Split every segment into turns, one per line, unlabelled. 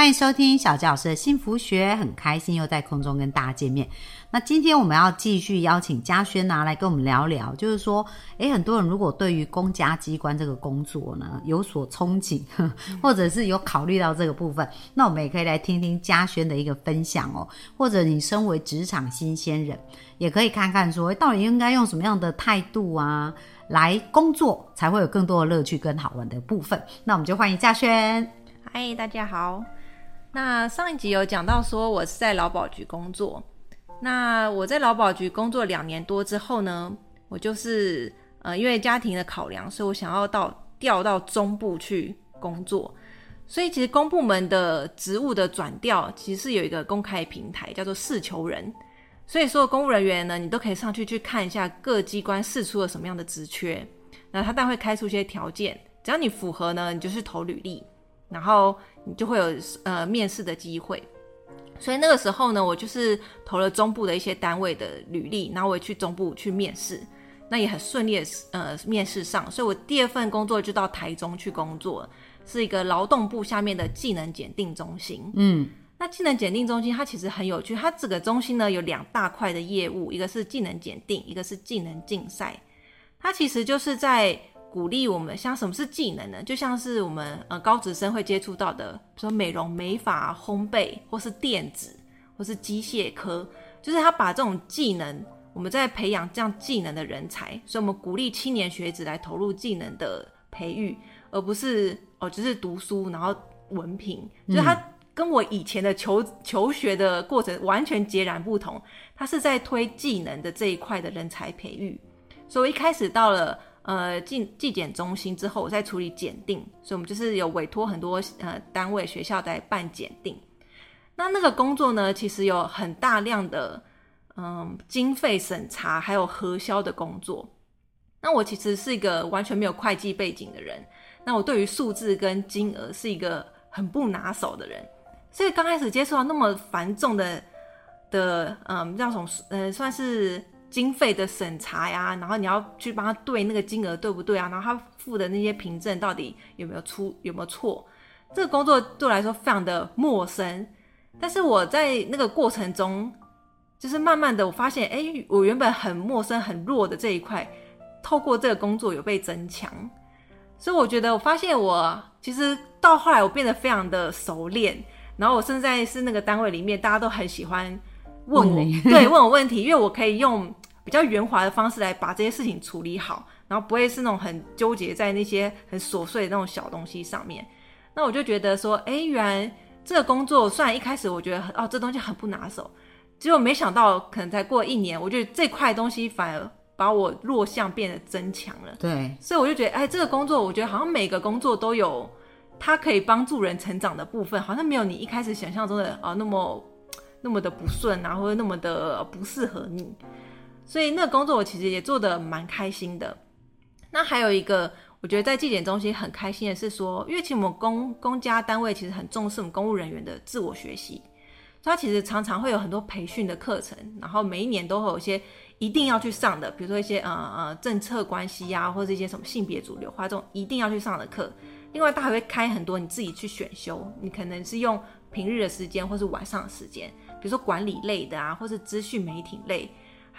欢迎收听小杰老师的幸福学，很开心又在空中跟大家见面。那今天我们要继续邀请嘉轩拿来跟我们聊聊，就是说，诶，很多人如果对于公家机关这个工作呢有所憧憬，或者是有考虑到这个部分，那我们也可以来听听嘉轩的一个分享哦。或者你身为职场新鲜人，也可以看看说，到底应该用什么样的态度啊来工作，才会有更多的乐趣跟好玩的部分。那我们就欢迎嘉轩。
嗨，大家好。那上一集有讲到说，我是在劳保局工作。那我在劳保局工作两年多之后呢，我就是呃，因为家庭的考量，所以我想要到调到中部去工作。所以其实公部门的职务的转调，其实是有一个公开平台，叫做试求人。所以所有公务人员呢，你都可以上去去看一下各机关试出了什么样的职缺。那他当然会开出一些条件，只要你符合呢，你就是投履历。然后你就会有呃面试的机会，所以那个时候呢，我就是投了中部的一些单位的履历，然后我也去中部去面试，那也很顺利的呃面试上，所以我第二份工作就到台中去工作，是一个劳动部下面的技能检定中心。嗯，那技能检定中心它其实很有趣，它这个中心呢有两大块的业务，一个是技能检定，一个是技能竞赛，它其实就是在。鼓励我们，像什么是技能呢？就像是我们呃高职生会接触到的，比如说美容、美发、烘焙，或是电子，或是机械科，就是他把这种技能，我们在培养这样技能的人才，所以我们鼓励青年学子来投入技能的培育，而不是哦只是读书然后文凭，就是他跟我以前的求求学的过程完全截然不同，他是在推技能的这一块的人才培育，所以一开始到了。呃，进纪检中心之后，我再处理检定，所以我们就是有委托很多呃单位学校在办检定。那那个工作呢，其实有很大量的嗯经费审查，还有核销的工作。那我其实是一个完全没有会计背景的人，那我对于数字跟金额是一个很不拿手的人，所以刚开始接触到那么繁重的的嗯叫什么呃算是。经费的审查呀，然后你要去帮他对那个金额对不对啊？然后他付的那些凭证到底有没有出有没有错？这个工作对我来说非常的陌生。但是我在那个过程中，就是慢慢的我发现，哎，我原本很陌生很弱的这一块，透过这个工作有被增强。所以我觉得我发现我其实到后来我变得非常的熟练，然后我现在是那个单位里面大家都很喜欢问我，对，问我问题，因为我可以用。比较圆滑的方式来把这些事情处理好，然后不会是那种很纠结在那些很琐碎的那种小东西上面。那我就觉得说，哎，原来这个工作虽然一开始我觉得哦这东西很不拿手，结果没想到可能才过一年，我觉得这块东西反而把我弱项变得增强了。
对，
所以我就觉得，哎，这个工作我觉得好像每个工作都有它可以帮助人成长的部分，好像没有你一开始想象中的啊那么那么的不顺啊，或者那么的不适合你。所以那个工作我其实也做的蛮开心的。那还有一个，我觉得在纪检中心很开心的是说，因为其实我们公公家单位其实很重视我们公务人员的自我学习，它其实常常会有很多培训的课程，然后每一年都会有一些一定要去上的，比如说一些呃呃政策关系呀，或者一些什么性别主流化这种一定要去上的课。另外，他还会开很多你自己去选修，你可能是用平日的时间或是晚上的时间，比如说管理类的啊，或是资讯媒体类。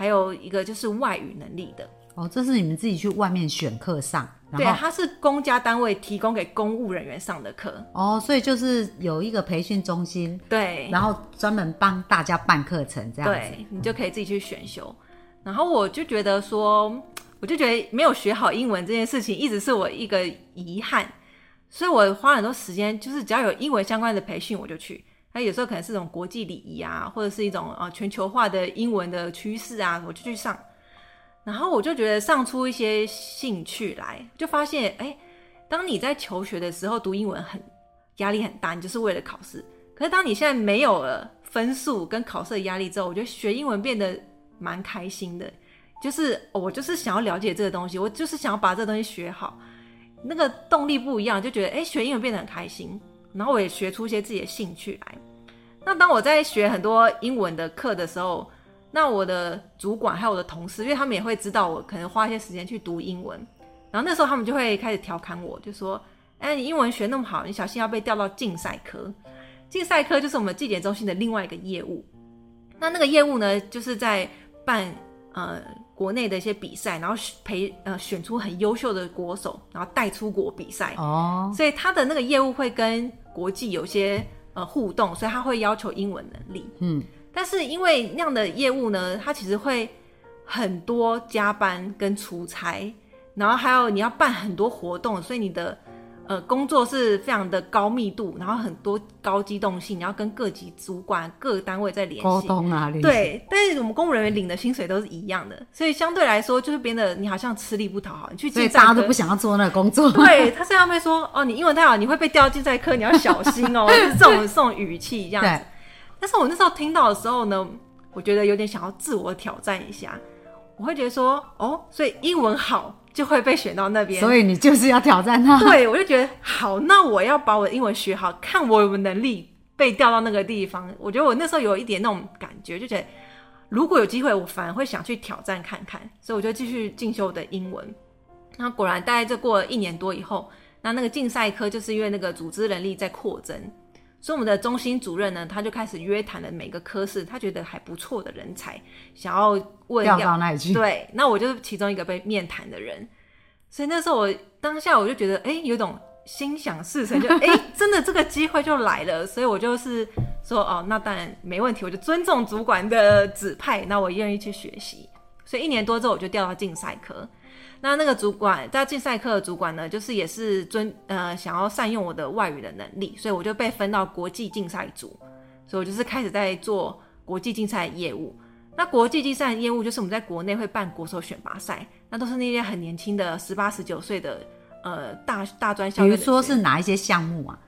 还有一个就是外语能力的
哦，这是你们自己去外面选课上，
对，它是公家单位提供给公务人员上的课
哦，所以就是有一个培训中心，
对，
然后专门帮大家办课程这样
子，你就可以自己去选修。然后我就觉得说，我就觉得没有学好英文这件事情一直是我一个遗憾，所以我花很多时间，就是只要有英文相关的培训，我就去。它有时候可能是一种国际礼仪啊，或者是一种呃全球化的英文的趋势啊，我就去上，然后我就觉得上出一些兴趣来，就发现哎，当你在求学的时候读英文很压力很大，你就是为了考试。可是当你现在没有了分数跟考试的压力之后，我觉得学英文变得蛮开心的，就是我就是想要了解这个东西，我就是想要把这个东西学好。那个动力不一样，就觉得哎、学英文变得很开心，然后我也学出一些自己的兴趣来。那当我在学很多英文的课的时候，那我的主管还有我的同事，因为他们也会知道我可能花一些时间去读英文，然后那时候他们就会开始调侃我，就说：“哎，你英文学那么好，你小心要被调到竞赛科。竞赛科就是我们纪检中心的另外一个业务。那那个业务呢，就是在办呃国内的一些比赛，然后培呃选出很优秀的国手，然后带出国比赛。
哦，
所以他的那个业务会跟国际有些呃互动，所以他会要求英文能力。
嗯，
但是因为那样的业务呢，他其实会很多加班跟出差，然后还有你要办很多活动，所以你的呃工作是非常的高密度，然后很多高机动性，你要跟各级主管、各单位在联
沟
系。
通啊，联系，
对，但是我们公务人员领的薪水都是一样的，所以相对来说就是变得你好像吃力不讨好。你去
所以
竞赛科
大家都不想要做那个工作。
对，他虽然会说哦，你英文太好，你会被调竞赛科，你要小心哦，就 是这种这种语气这样
对
子。但是我那时候听到的时候呢，我觉得有点想要自我挑战一下，我会觉得说哦，所以英文好就会被选到那边。
所以你就是要挑战他。
对，我就觉得好，那我要把我的英文学好，看我有没有能力被调到那个地方。我觉得我那时候有一点那种感觉，就觉得如果有机会，我反而会想去挑战看看，所以我就继续进修我的英文。那果然，大概这过了一年多以后，那那个竞赛科就是因为那个组织能力在扩增，所以我们的中心主任呢，他就开始约谈了每个科室他觉得还不错的人才，想要问
调
要
到那里去。
对，那我就是其中一个被面谈的人，所以那时候我当下我就觉得，哎、有种心想事成，就哎、诶 真的这个机会就来了，所以我就是说，哦，那当然没问题，我就尊重主管的指派，那我愿意去学习。所以一年多之后，我就调到竞赛科。那那个主管在竞赛科的主管呢，就是也是尊呃想要善用我的外语的能力，所以我就被分到国际竞赛组，所以我就是开始在做国际竞赛业务。那国际竞赛业务就是我们在国内会办国手选拔赛，那都是那些很年轻的十八十九岁的呃大大专校
比如说是哪一些项目啊？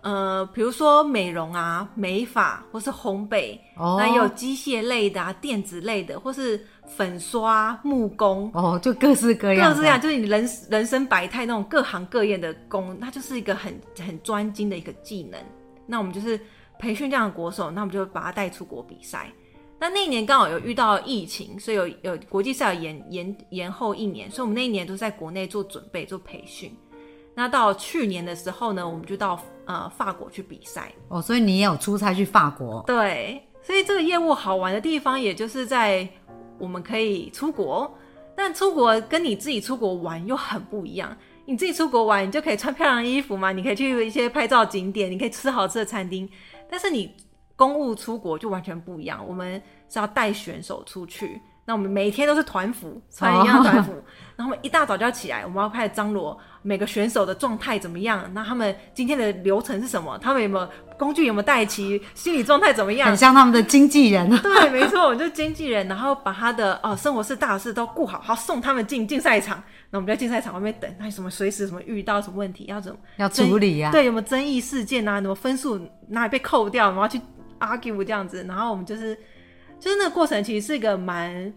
呃，比如说美容啊、美发或是烘焙，
哦
那也有机械类的啊、电子类的，或是粉刷、木工，
哦，就各式各样，
各式各样，就是你人人生百态那种各行各业的工，它就是一个很很专精的一个技能。那我们就是培训这样的国手，那我们就把他带出国比赛。那那一年刚好有遇到疫情，所以有有国际赛有延延延后一年，所以我们那一年都在国内做准备做培训。那到去年的时候呢，我们就到呃法国去比赛。
哦，所以你也有出差去法国，
对，所以这个业务好玩的地方，也就是在我们可以出国，但出国跟你自己出国玩又很不一样。你自己出国玩，你就可以穿漂亮的衣服嘛，你可以去一些拍照景点，你可以吃好吃的餐厅。但是你公务出国就完全不一样，我们是要带选手出去。那我们每天都是团服，穿一样团服，然后我们一大早就要起来，我们要开始张罗每个选手的状态怎么样，那他们今天的流程是什么，他们有没有工具有没有带齐，心理状态怎么样
很，像他们的经纪人。
对，没错，我们就是经纪人，然后把他的哦生活事大事都顾好，好送他们进竞赛场。那我们就在竞赛场外面等，那有什么随时什么遇到什么问题要怎么
要处理啊
对，有没有争议事件啊？什么分数哪里被扣掉，我们要去 argue 这样子。然后我们就是就是那个过程，其实是一个蛮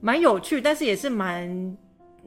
蛮有趣，但是也是蛮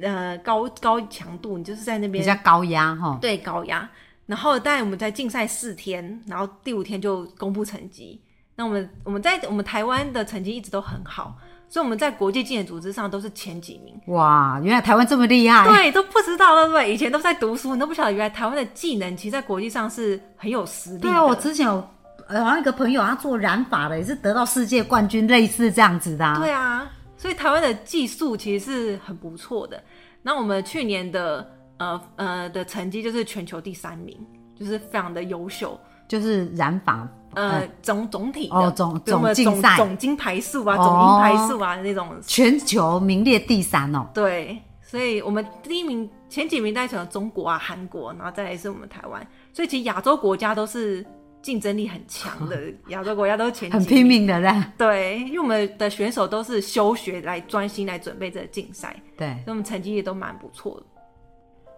呃高高强度，你就是在那边
比较高压哈，
对高压。然后，但我们在竞赛四天，然后第五天就公布成绩。那我们我们在我们台湾的成绩一直都很好，所以我们在国际竞演组织上都是前几名。
哇，原来台湾这么厉害，
对，都不知道对不对？以前都在读书，你都不晓得原来台湾的技能其实在国际上是很有实力。
对啊，我之前有呃好像一个朋友他做染发的，也是得到世界冠军，类似这样子的、啊。
对啊，所以台湾的技术其实是很不错的。那我们去年的呃呃的成绩就是全球第三名，就是非常的优秀。
就是染发，
呃，总总体的
哦总
总
总竞赛
总金牌数啊，
哦
总银牌数啊那种，
全球名列第三哦。
对，所以我们第一名前几名大概选了中国啊、韩国，然后再来是我们台湾，所以其实亚洲国家都是竞争力很强的，亚洲国家都是前
很拼命的在，
对，因为我们的选手都是休学来专心来准备这个竞赛，
对，
所以我们成绩也都蛮不错的。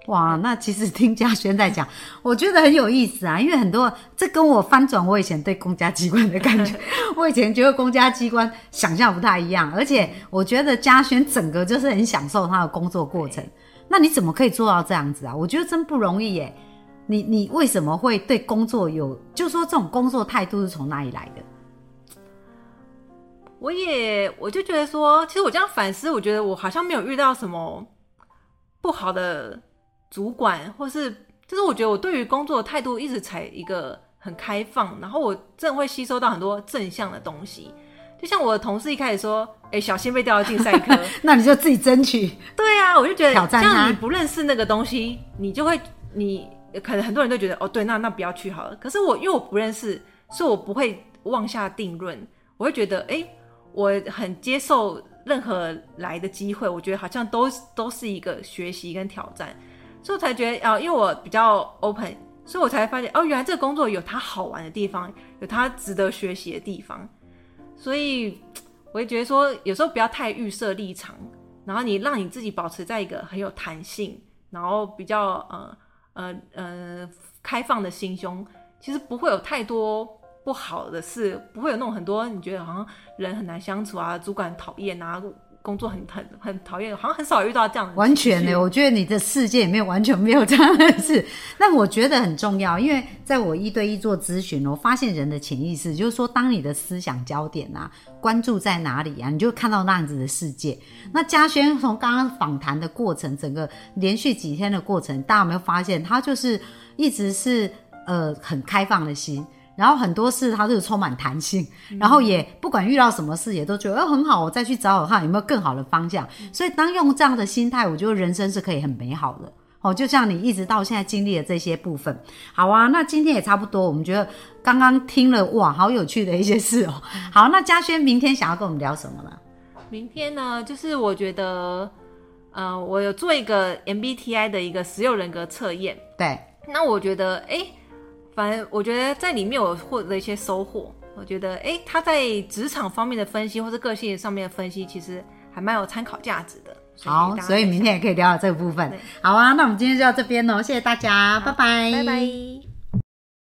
哇，那其实听嘉轩在讲，我觉得很有意思啊，因为很多这跟我翻转我以前对公家机关的感觉，我以前觉得公家机关想象不太一样，而且我觉得嘉轩整个就是很享受他的工作过程。那你怎么可以做到这样子啊？我觉得真不容易耶。你你为什么会对工作有，就说这种工作态度是从哪里来的？
我也我就觉得说，其实我这样反思，我觉得我好像没有遇到什么不好的主管，或是就是我觉得我对于工作的态度一直采一个很开放，然后我真的会吸收到很多正向的东西。就像我的同事一开始说：“哎，小心被调到竞赛科。”
那你就自己争取。
对啊，我就觉得
挑战
像你不认识那个东西，你就会你可能很多人都觉得哦，对，那那不要去好了。可是我因为我不认识，所以我不会妄下定论。我会觉得，哎，我很接受任何来的机会，我觉得好像都都是一个学习跟挑战，所以我才觉得啊，因为我比较 open，所以我才发现哦，原来这个工作有它好玩的地方，有它值得学习的地方。所以，我会觉得说，有时候不要太预设立场，然后你让你自己保持在一个很有弹性，然后比较呃呃呃开放的心胸，其实不会有太多不好的事，不会有那种很多你觉得好像人很难相处啊，主管讨厌啊。工作很很很讨厌，好像很少遇到这样的。
完全呢，我觉得你的世界里面完全没有这样的事。那我觉得很重要，因为在我一对一做咨询，我发现人的潜意识就是说，当你的思想焦点啊，关注在哪里啊，你就看到那样子的世界。那嘉轩从刚刚访谈的过程，整个连续几天的过程，大家有没有发现，他就是一直是呃很开放的心。然后很多事它都是充满弹性，然后也不管遇到什么事也都觉得哦很好，我再去找找看有没有更好的方向。所以当用这样的心态，我觉得人生是可以很美好的哦。就像你一直到现在经历的这些部分，好啊。那今天也差不多，我们觉得刚刚听了哇，好有趣的一些事哦。好，那嘉轩明天想要跟我们聊什么呢？
明天呢，就是我觉得，呃，我有做一个 MBTI 的一个十六人格测验。
对，
那我觉得哎。反正我觉得在里面我获得一些收获。我觉得，哎，他在职场方面的分析，或者个性上面的分析，其实还蛮有参考价值的。
好，所以明天也可以聊到这个部分。好啊，那我们今天就到这边喽，谢谢大家，拜拜，
拜拜。